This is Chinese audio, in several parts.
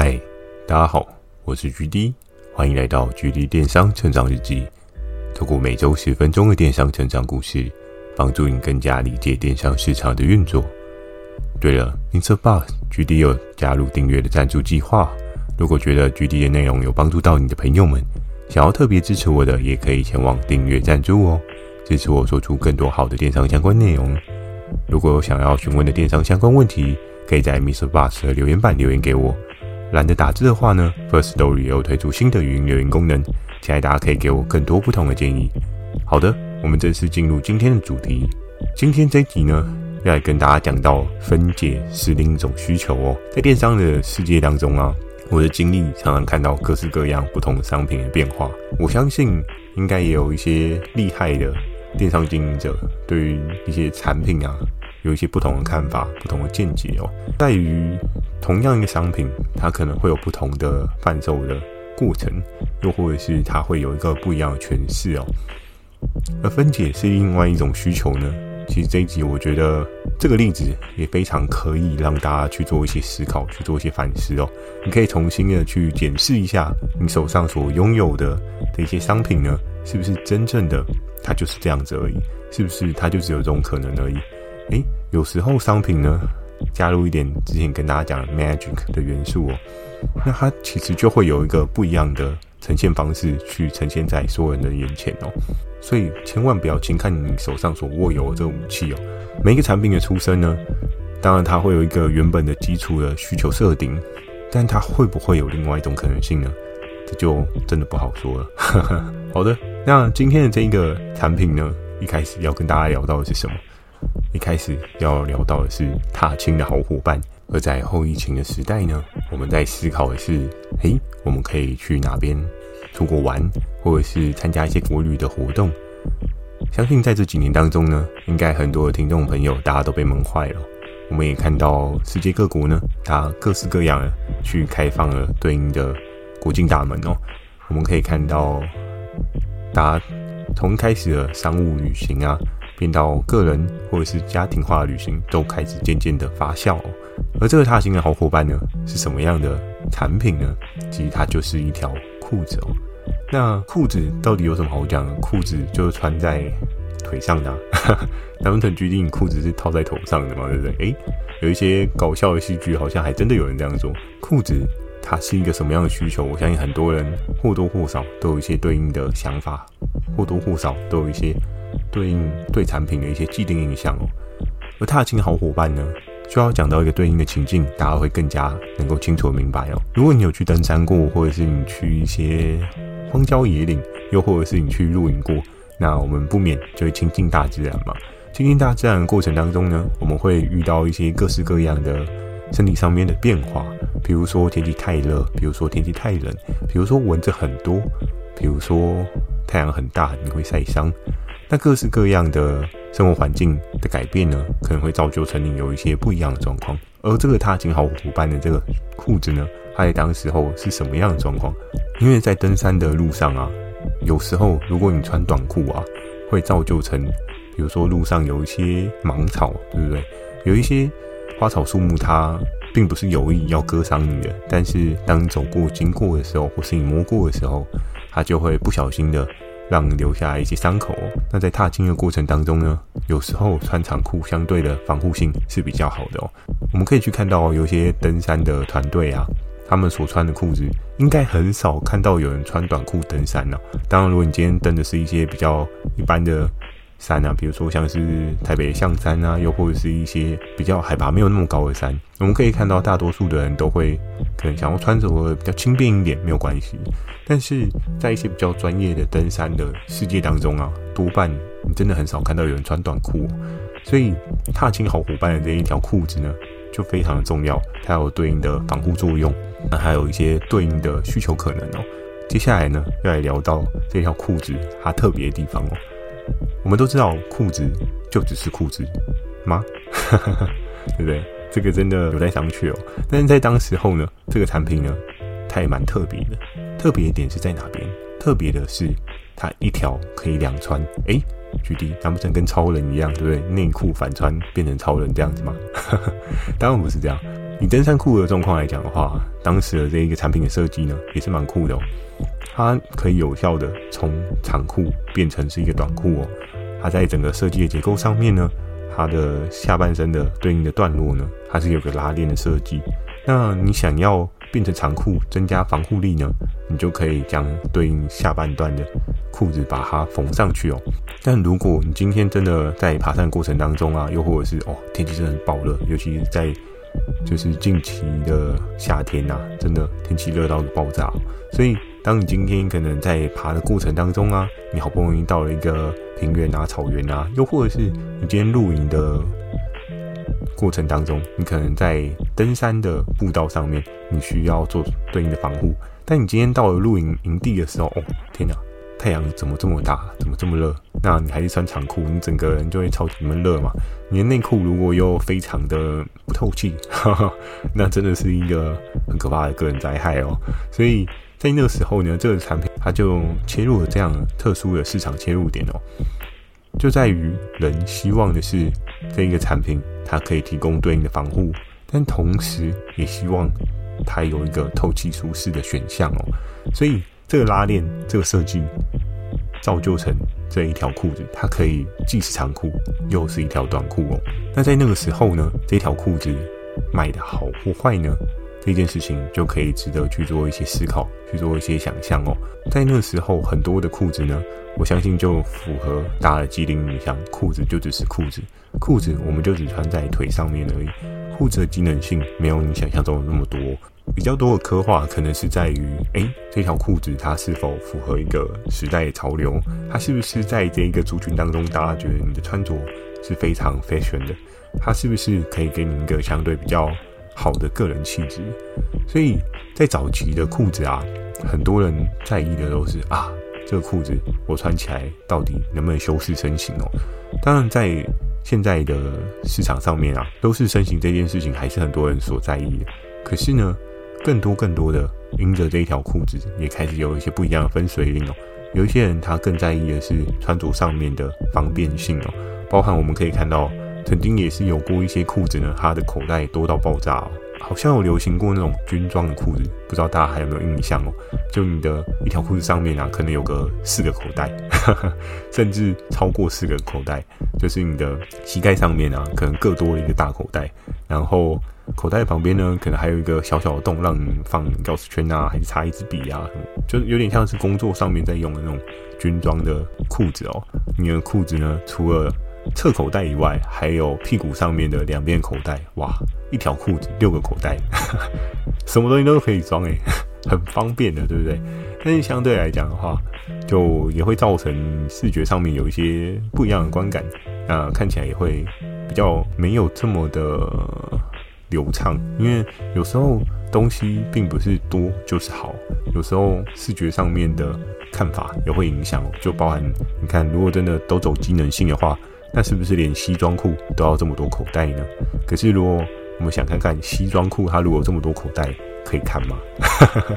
嗨，大家好，我是 GD，欢迎来到 GD 电商成长日记。透过每周十分钟的电商成长故事，帮助你更加理解电商市场的运作。对了，Mr. Boss G D 有加入订阅的赞助计划。如果觉得 GD 的内容有帮助到你的朋友们，想要特别支持我的，也可以前往订阅赞助哦，支持我做出更多好的电商相关内容。如果有想要询问的电商相关问题，可以在 Mr. Boss 的留言板留言给我。懒得打字的话呢，First Story 也有推出新的语音留言功能，期待大家可以给我更多不同的建议。好的，我们正式进入今天的主题。今天这一集呢，要来跟大家讲到分解是另一种需求哦。在电商的世界当中啊，我的经历常常看到各式各样不同商品的变化。我相信应该也有一些厉害的电商经营者，对于一些产品啊。有一些不同的看法，不同的见解哦。在于同样一个商品，它可能会有不同的贩售的过程，又或者是它会有一个不一样的诠释哦。而分解是另外一种需求呢？其实这一集我觉得这个例子也非常可以让大家去做一些思考，去做一些反思哦。你可以重新的去检视一下你手上所拥有的的一些商品呢，是不是真正的它就是这样子而已？是不是它就只有这种可能而已？诶，有时候商品呢，加入一点之前跟大家讲的 magic 的元素哦，那它其实就会有一个不一样的呈现方式去呈现在所有人的眼前哦。所以千万不要轻看你手上所握有的这个武器哦。每一个产品的出生呢，当然它会有一个原本的基础的需求设定，但它会不会有另外一种可能性呢？这就真的不好说了。好的，那今天的这一个产品呢，一开始要跟大家聊到的是什么？一开始要聊到的是踏青的好伙伴，而在后疫情的时代呢，我们在思考的是，诶，我们可以去哪边出国玩，或者是参加一些国旅的活动。相信在这几年当中呢，应该很多的听众朋友大家都被闷坏了。我们也看到世界各国呢，它各式各样的去开放了对应的国境大门哦。我们可以看到，大家从开始的商务旅行啊。变到个人或者是家庭化的旅行都开始渐渐的发酵，而这个踏行的好伙伴呢，是什么样的产品呢？其实它就是一条裤子哦。那裤子到底有什么好讲的？裤子就是穿在腿上的啊，咱们很决定裤子是套在头上的嘛，对不对？诶，有一些搞笑的戏剧，好像还真的有人这样做。裤子它是一个什么样的需求？我相信很多人或多或少都有一些对应的想法，或多或少都有一些。对应对产品的一些既定印象哦，而踏青好伙伴呢，就要讲到一个对应的情境，大家会更加能够清楚明白哦。如果你有去登山过，或者是你去一些荒郊野岭，又或者是你去露营过，那我们不免就会亲近大自然嘛。亲近大自然的过程当中呢，我们会遇到一些各式各样的身体上面的变化，比如说天气太热，比如说天气太冷，比如说蚊子很多，比如说太阳很大，你会晒伤。那各式各样的生活环境的改变呢，可能会造就成你有一些不一样的状况。而这个踏青好伙伴的这个裤子呢，它在当时候是什么样的状况？因为在登山的路上啊，有时候如果你穿短裤啊，会造就成，比如说路上有一些芒草，对不对？有一些花草树木，它并不是有意要割伤你的，但是当你走过经过的时候，或是你摸过的时候，它就会不小心的。让留下一些伤口哦。那在踏青的过程当中呢，有时候穿长裤相对的防护性是比较好的哦。我们可以去看到有些登山的团队啊，他们所穿的裤子应该很少看到有人穿短裤登山了。当然，如果你今天登的是一些比较一般的山啊，比如说像是台北象山啊，又或者是一些比较海拔没有那么高的山，我们可以看到大多数的人都会可能想要穿着比较轻便一点，没有关系。但是在一些比较专业的登山的世界当中啊，多半你真的很少看到有人穿短裤，所以踏青好伙伴的这一条裤子呢，就非常的重要，它有对应的防护作用，那还有一些对应的需求可能哦。接下来呢，要来聊到这条裤子它特别的地方哦。我们都知道裤子就只是裤子吗？对不对？这个真的有待商榷哦。但是在当时候呢，这个产品呢，它也蛮特别的。特别的点是在哪边？特别的是，它一条可以两穿。诶，举例，难不成跟超人一样，对不对？内裤反穿变成超人这样子吗？当然不是这样。以登山裤的状况来讲的话，当时的这一个产品的设计呢，也是蛮酷的哦。它可以有效的从长裤变成是一个短裤哦。它在整个设计的结构上面呢，它的下半身的对应的段落呢，它是有个拉链的设计。那你想要变成长裤，增加防护力呢，你就可以将对应下半段的裤子把它缝上去哦。但如果你今天真的在爬山过程当中啊，又或者是哦天气真的很爆热，尤其是在就是近期的夏天呐、真的天气热到爆炸，所以当你今天可能在爬的过程当中啊，你好不容易到了一个平原啊、草原啊，又或者是你今天露营的过程当中，你可能在登山的步道上面，你需要做对应的防护，但你今天到了露营营地的时候，哦天哪！太阳怎么这么大？怎么这么热？那你还是穿长裤，你整个人就会超级闷热嘛。你的内裤如果又非常的不透气，那真的是一个很可怕的个人灾害哦。所以在那个时候呢，这个产品它就切入了这样特殊的市场切入点哦，就在于人希望的是这一个产品它可以提供对应的防护，但同时也希望它有一个透气舒适的选项哦，所以。这个拉链，这个设计，造就成这一条裤子，它可以既是长裤，又是一条短裤哦。那在那个时候呢，这条裤子卖得好或坏呢？这件事情就可以值得去做一些思考，去做一些想象哦。在那时候，很多的裤子呢，我相信就符合大家的既定印象，裤子就只是裤子，裤子我们就只穿在腿上面而已。裤子的机能性没有你想象中的那么多。比较多的刻画可能是在于，诶，这条裤子它是否符合一个时代的潮流？它是不是在这一个族群当中，大家觉得你的穿着是非常 fashion 的？它是不是可以给你一个相对比较好的个人气质？所以在早期的裤子啊，很多人在意的都是啊，这个裤子我穿起来到底能不能修饰身形哦？当然，在现在的市场上面啊，都是身形这件事情还是很多人所在意的。可是呢，更多更多的，因着这一条裤子，也开始有一些不一样的分水岭哦。有一些人他更在意的是穿着上面的方便性哦，包含我们可以看到，曾经也是有过一些裤子呢，它的口袋多到爆炸哦。好像有流行过那种军装的裤子，不知道大家还有没有印象哦？就你的一条裤子上面啊，可能有个四个口袋，甚至超过四个口袋，就是你的膝盖上面啊，可能各多了一个大口袋，然后口袋旁边呢，可能还有一个小小的洞，让你放钥匙圈啊，还是插一支笔啊，就有点像是工作上面在用的那种军装的裤子哦。你的裤子呢，除了侧口袋以外，还有屁股上面的两边口袋，哇，一条裤子六个口袋，什么东西都可以装诶，很方便的，对不对？但是相对来讲的话，就也会造成视觉上面有一些不一样的观感，啊，看起来也会比较没有这么的流畅，因为有时候东西并不是多就是好，有时候视觉上面的看法也会影响，就包含你看，如果真的都走机能性的话。那是不是连西装裤都要这么多口袋呢？可是如果我们想看看西装裤，它如果有这么多口袋，可以看吗？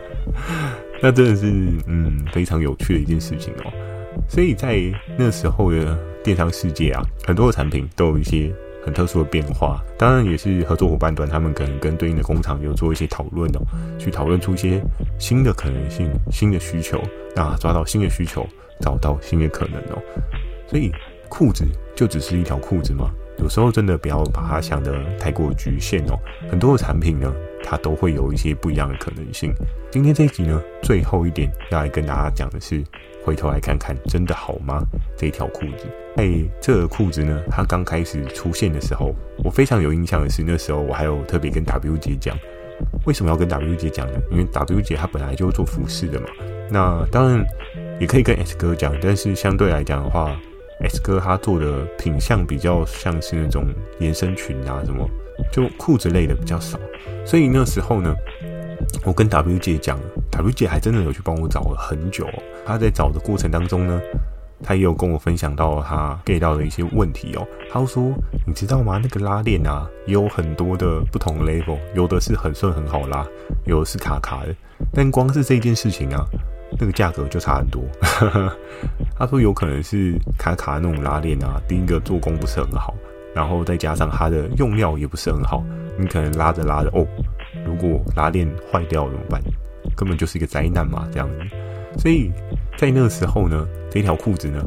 那真的是嗯非常有趣的一件事情哦。所以在那时候的电商世界啊，很多的产品都有一些很特殊的变化。当然也是合作伙伴端他们可能跟对应的工厂有做一些讨论哦，去讨论出一些新的可能性、新的需求，那抓到新的需求，找到新的可能哦。所以。裤子就只是一条裤子吗？有时候真的不要把它想得太过局限哦。很多的产品呢，它都会有一些不一样的可能性。今天这一集呢，最后一点要来跟大家讲的是，回头来看看，真的好吗？这一条裤子，哎，这个裤子呢，它刚开始出现的时候，我非常有印象的是，那时候我还有特别跟 W 姐讲，为什么要跟 W 姐讲呢？因为 W 姐她本来就做服饰的嘛。那当然也可以跟 S 哥讲，但是相对来讲的话。S 哥他做的品相比较像是那种连身裙啊，什么就裤子类的比较少，所以那时候呢，我跟 W 姐讲，W 姐还真的有去帮我找了很久。她在找的过程当中呢，她也有跟我分享到她 get 到的一些问题哦。她说：“你知道吗？那个拉链啊，也有很多的不同 level，有的是很顺很好拉，有的是卡卡的。但光是这件事情啊。”那个价格就差很多。他说有可能是卡卡那种拉链啊，第一个做工不是很好，然后再加上它的用料也不是很好，你可能拉着拉着哦，如果拉链坏掉怎么办？根本就是一个灾难嘛，这样子。所以在那个时候呢，这条裤子呢，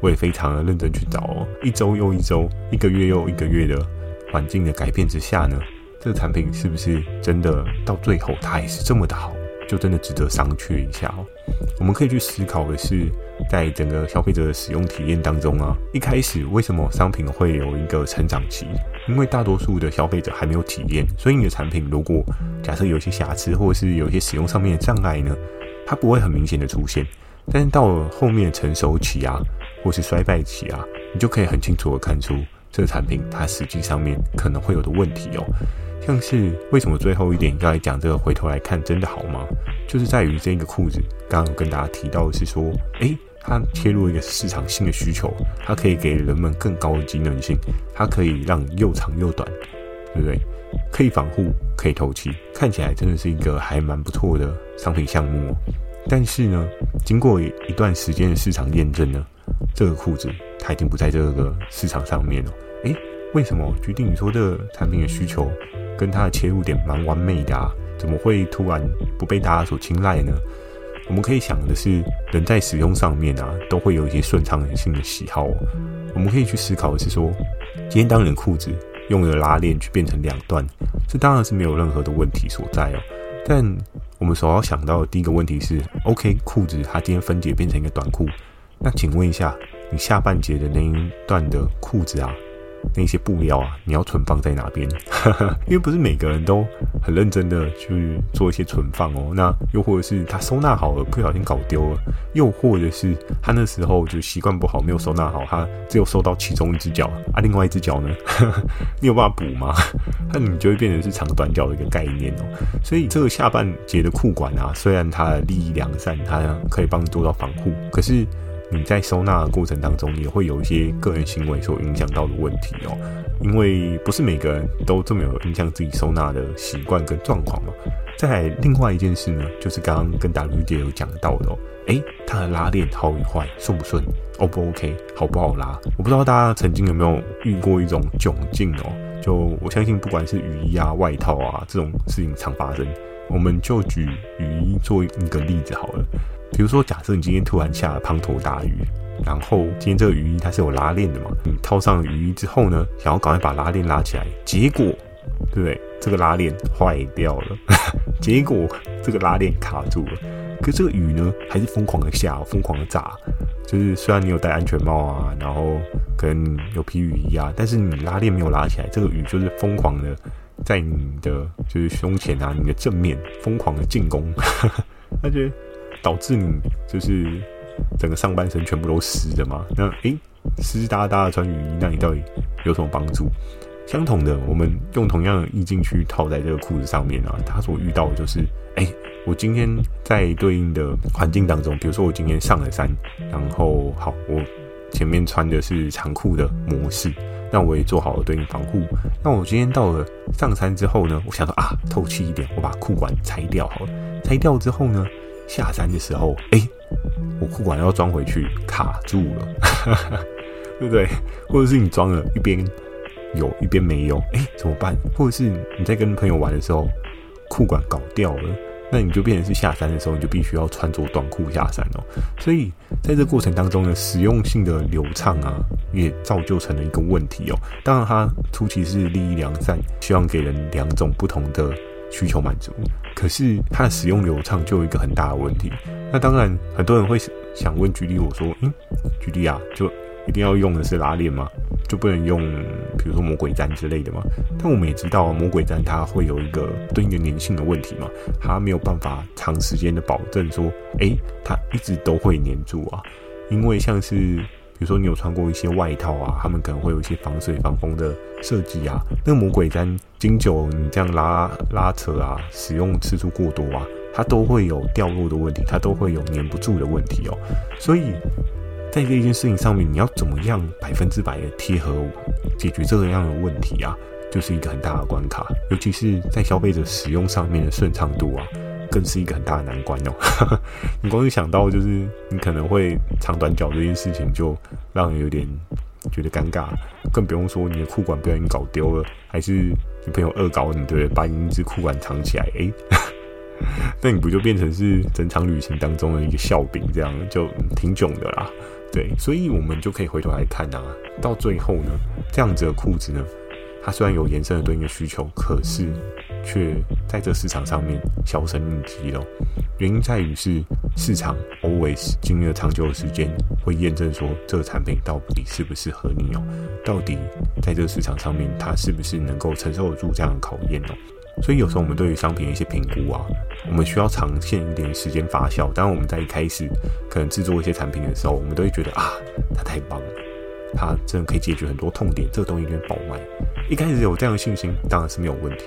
我也非常的认真去找哦，一周又一周，一个月又一个月的环境的改变之下呢，这个产品是不是真的到最后它也是这么的好？就真的值得商榷一下哦。我们可以去思考的是，在整个消费者的使用体验当中啊，一开始为什么商品会有一个成长期？因为大多数的消费者还没有体验，所以你的产品如果假设有一些瑕疵，或者是有一些使用上面的障碍呢，它不会很明显的出现。但是到了后面成熟期啊，或是衰败期啊，你就可以很清楚的看出这个产品它实际上面可能会有的问题哦。像是为什么最后一点要来讲这个？回头来看，真的好吗？就是在于这个裤子，刚刚跟大家提到的是说，诶，它切入一个市场新的需求，它可以给人们更高的机能性，它可以让又长又短，对不对？可以防护，可以透气，看起来真的是一个还蛮不错的商品项目哦。但是呢，经过一段时间的市场验证呢，这个裤子它已经不在这个市场上面了。诶，为什么？决定你说这个产品的需求？跟它的切入点蛮完美的啊，怎么会突然不被大家所青睐呢？我们可以想的是，人在使用上面啊，都会有一些顺畅性的喜好。我们可以去思考的是说，今天当你的裤子用了拉链去变成两段，这当然是没有任何的问题所在哦。但我们所要想到的第一个问题是，OK，裤子它今天分解变成一个短裤，那请问一下，你下半截的那一段的裤子啊？那些布料啊，你要存放在哪边？因为不是每个人都很认真的去做一些存放哦。那又或者是他收纳好了，不小心搞丢了；又或者是他那时候就习惯不好，没有收纳好，他只有收到其中一只脚啊，另外一只脚呢，你有办法补吗？那你就会变成是长短脚的一个概念哦。所以这个下半截的裤管啊，虽然它利益良善，它可以帮你做到防护，可是。你在收纳的过程当中，也会有一些个人行为所影响到的问题哦，因为不是每个人都这么有影响自己收纳的习惯跟状况嘛。再另外一件事呢，就是刚刚跟 W 姐有讲到的哦，诶，它的拉链好与坏，顺不顺，O 不 OK，好不好拉？我不知道大家曾经有没有遇过一种窘境哦，就我相信不管是雨衣啊、外套啊这种事情常发生，我们就举雨衣做一个例子好了。比如说，假设你今天突然下了滂沱大雨，然后今天这个雨衣它是有拉链的嘛？你套上雨衣之后呢，想要赶快把拉链拉起来，结果，对不对？这个拉链坏掉了，结果这个拉链卡住了。可是这个雨呢，还是疯狂的下，疯狂的炸。就是虽然你有戴安全帽啊，然后可能有披雨衣啊，但是你拉链没有拉起来，这个雨就是疯狂的在你的就是胸前啊，你的正面疯狂的进攻，那就。导致你就是整个上半身全部都湿的嘛？那诶，湿哒哒的穿雨衣，那你到底有什么帮助？相同的，我们用同样的意境去套在这个裤子上面啊，他所遇到的就是，诶，我今天在对应的环境当中，比如说我今天上了山，然后好，我前面穿的是长裤的模式，那我也做好了对应防护。那我今天到了上山之后呢，我想说啊，透气一点，我把裤管拆掉好了。拆掉之后呢？下山的时候，哎、我裤管要装回去，卡住了，对不对？或者是你装了一边有，一边没有，哎、怎么办？或者是你在跟朋友玩的时候，裤管搞掉了，那你就变成是下山的时候，你就必须要穿着短裤下山哦。所以在这过程当中呢，实用性的流畅啊，也造就成了一个问题哦。当然，它初期是利益良善，希望给人两种不同的。需求满足，可是它的使用流畅就有一个很大的问题。那当然，很多人会想问举例，我说，嗯，举例啊，就一定要用的是拉链吗？就不能用，比如说魔鬼毡之类的吗？但我们也知道，魔鬼毡它会有一个对应的粘性的问题嘛，它没有办法长时间的保证说，诶，它一直都会粘住啊，因为像是。比如说你有穿过一些外套啊，他们可能会有一些防水防风的设计啊。那个魔鬼毡经久你这样拉拉扯啊，使用次数过多啊，它都会有掉落的问题，它都会有粘不住的问题哦。所以在这件事情上面，你要怎么样百分之百的贴合解决这个样的问题啊，就是一个很大的关卡，尤其是在消费者使用上面的顺畅度啊。更是一个很大的难关哦。你光是想到就是你可能会长短脚这件事情，就让人有点觉得尴尬，更不用说你的裤管不小心搞丢了，还是你朋友恶搞你，对不对？把你一只裤管藏起来，哎，那你不就变成是整场旅行当中的一个笑柄，这样就挺囧的啦。对，所以我们就可以回头来看啊，到最后呢，这样子的裤子呢，它虽然有延伸的对应的需求，可是却在这市场上面销声匿迹了。原因在于是市场 always 经历了长久的时间，会验证说这个产品到底适不适合你哦，到底在这个市场上面它是不是能够承受得住这样的考验哦。所以有时候我们对于商品的一些评估啊，我们需要长线一点时间发酵。当然我们在一开始可能制作一些产品的时候，我们都会觉得啊，它太棒了，它真的可以解决很多痛点，这个东西一定会爆卖。一开始有这样的信心，当然是没有问题。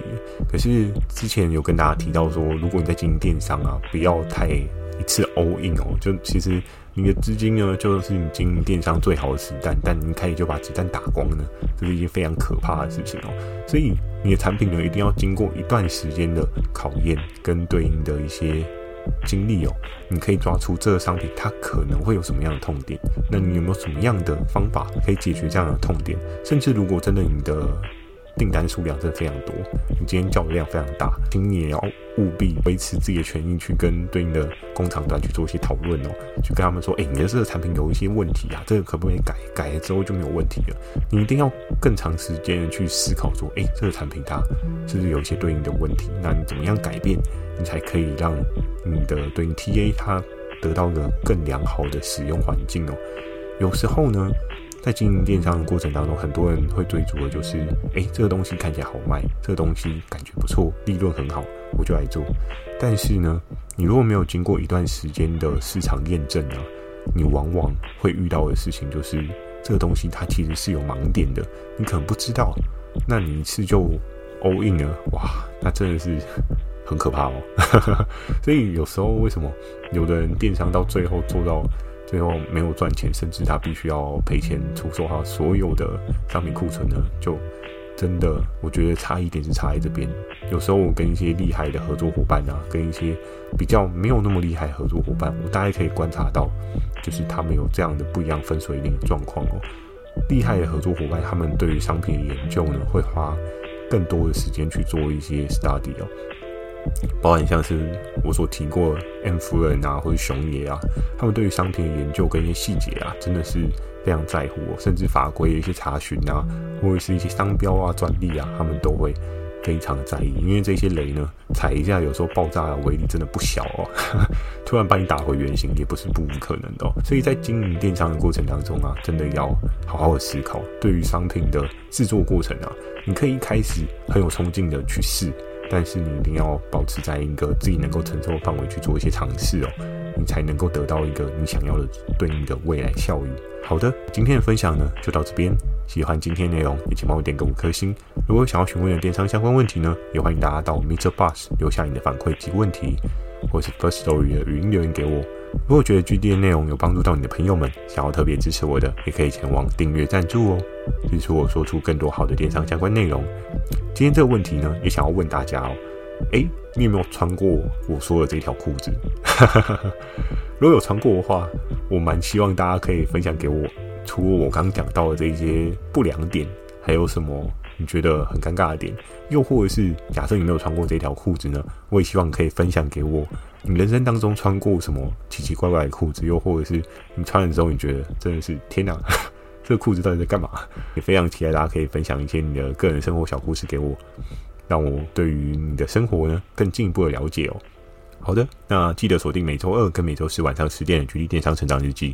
可是之前有跟大家提到说，如果你在经营电商啊，不要太一次 all in 哦，就其实。你的资金呢，就是你经营电商最好的子弹，但你开始就把子弹打光呢，这是一件非常可怕的事情哦。所以你的产品呢，一定要经过一段时间的考验跟对应的一些经历哦，你可以抓出这个商品它可能会有什么样的痛点，那你有没有什么样的方法可以解决这样的痛点？甚至如果真的你的订单数量真的非常多，你今天叫的量非常大，请你也要务必维持自己的权益，去跟对应的工厂端去做一些讨论哦，去跟他们说，哎、你的这个产品有一些问题啊，这个可不可以改？改了之后就没有问题了。你一定要更长时间的去思考说，哎、这个产品它是不是有一些对应的问题？那你怎么样改变，你才可以让你的对应 TA 它得到一个更良好的使用环境哦？有时候呢。在经营电商的过程当中，很多人会追逐的就是，哎，这个东西看起来好卖，这个东西感觉不错，利润很好，我就来做。但是呢，你如果没有经过一段时间的市场验证呢，你往往会遇到的事情就是，这个东西它其实是有盲点的，你可能不知道，那你一次就 all in 了，哇，那真的是 很可怕哦。所以有时候为什么有的人电商到最后做到？最后没有赚钱，甚至他必须要赔钱出售他所有的商品库存呢，就真的我觉得差异点是差在这边。有时候我跟一些厉害的合作伙伴啊，跟一些比较没有那么厉害合作伙伴，我大概可以观察到，就是他们有这样的不一样分水岭的状况哦。厉害的合作伙伴，他们对于商品的研究呢，会花更多的时间去做一些 study 哦。包含像是我所提过 M 夫人啊，或者熊爷啊，他们对于商品的研究跟一些细节啊，真的是非常在乎哦，甚至法规的一些查询啊，或者是一些商标啊、专利啊，他们都会非常的在意，因为这些雷呢，踩一下有时候爆炸的威力真的不小哦，突然把你打回原形也不是不可能的哦。所以在经营电商的过程当中啊，真的要好好的思考，对于商品的制作过程啊，你可以一开始很有冲劲的去试。但是你一定要保持在一个自己能够承受的范围去做一些尝试哦，你才能够得到一个你想要的对应的未来效益。好的，今天的分享呢就到这边。喜欢今天内容，也请帮我点个五颗星。如果想要询问的电商相关问题呢，也欢迎大家到 MixerBox 留下你的反馈及问题，或是 First Story 的语音留言给我。如果觉得 GD 的内容有帮助到你的朋友们，想要特别支持我的，也可以前往订阅赞助哦，支持我说出更多好的电商相关内容。今天这个问题呢，也想要问大家哦，诶，你有没有穿过我说的这条裤子？如果有穿过的话，我蛮希望大家可以分享给我，除了我刚刚讲到的这些不良点，还有什么你觉得很尴尬的点？又或者是假设你没有穿过这条裤子呢？我也希望可以分享给我。你人生当中穿过什么奇奇怪怪的裤子？又或者是你穿的时候，你觉得真的是天哪，这个裤子到底在干嘛？也非常期待大家可以分享一些你的个人生活小故事给我，让我对于你的生活呢更进一步的了解哦。好的，那记得锁定每周二跟每周四晚上十点的《GD 电商成长日记》，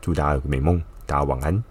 祝大家有个美梦，大家晚安。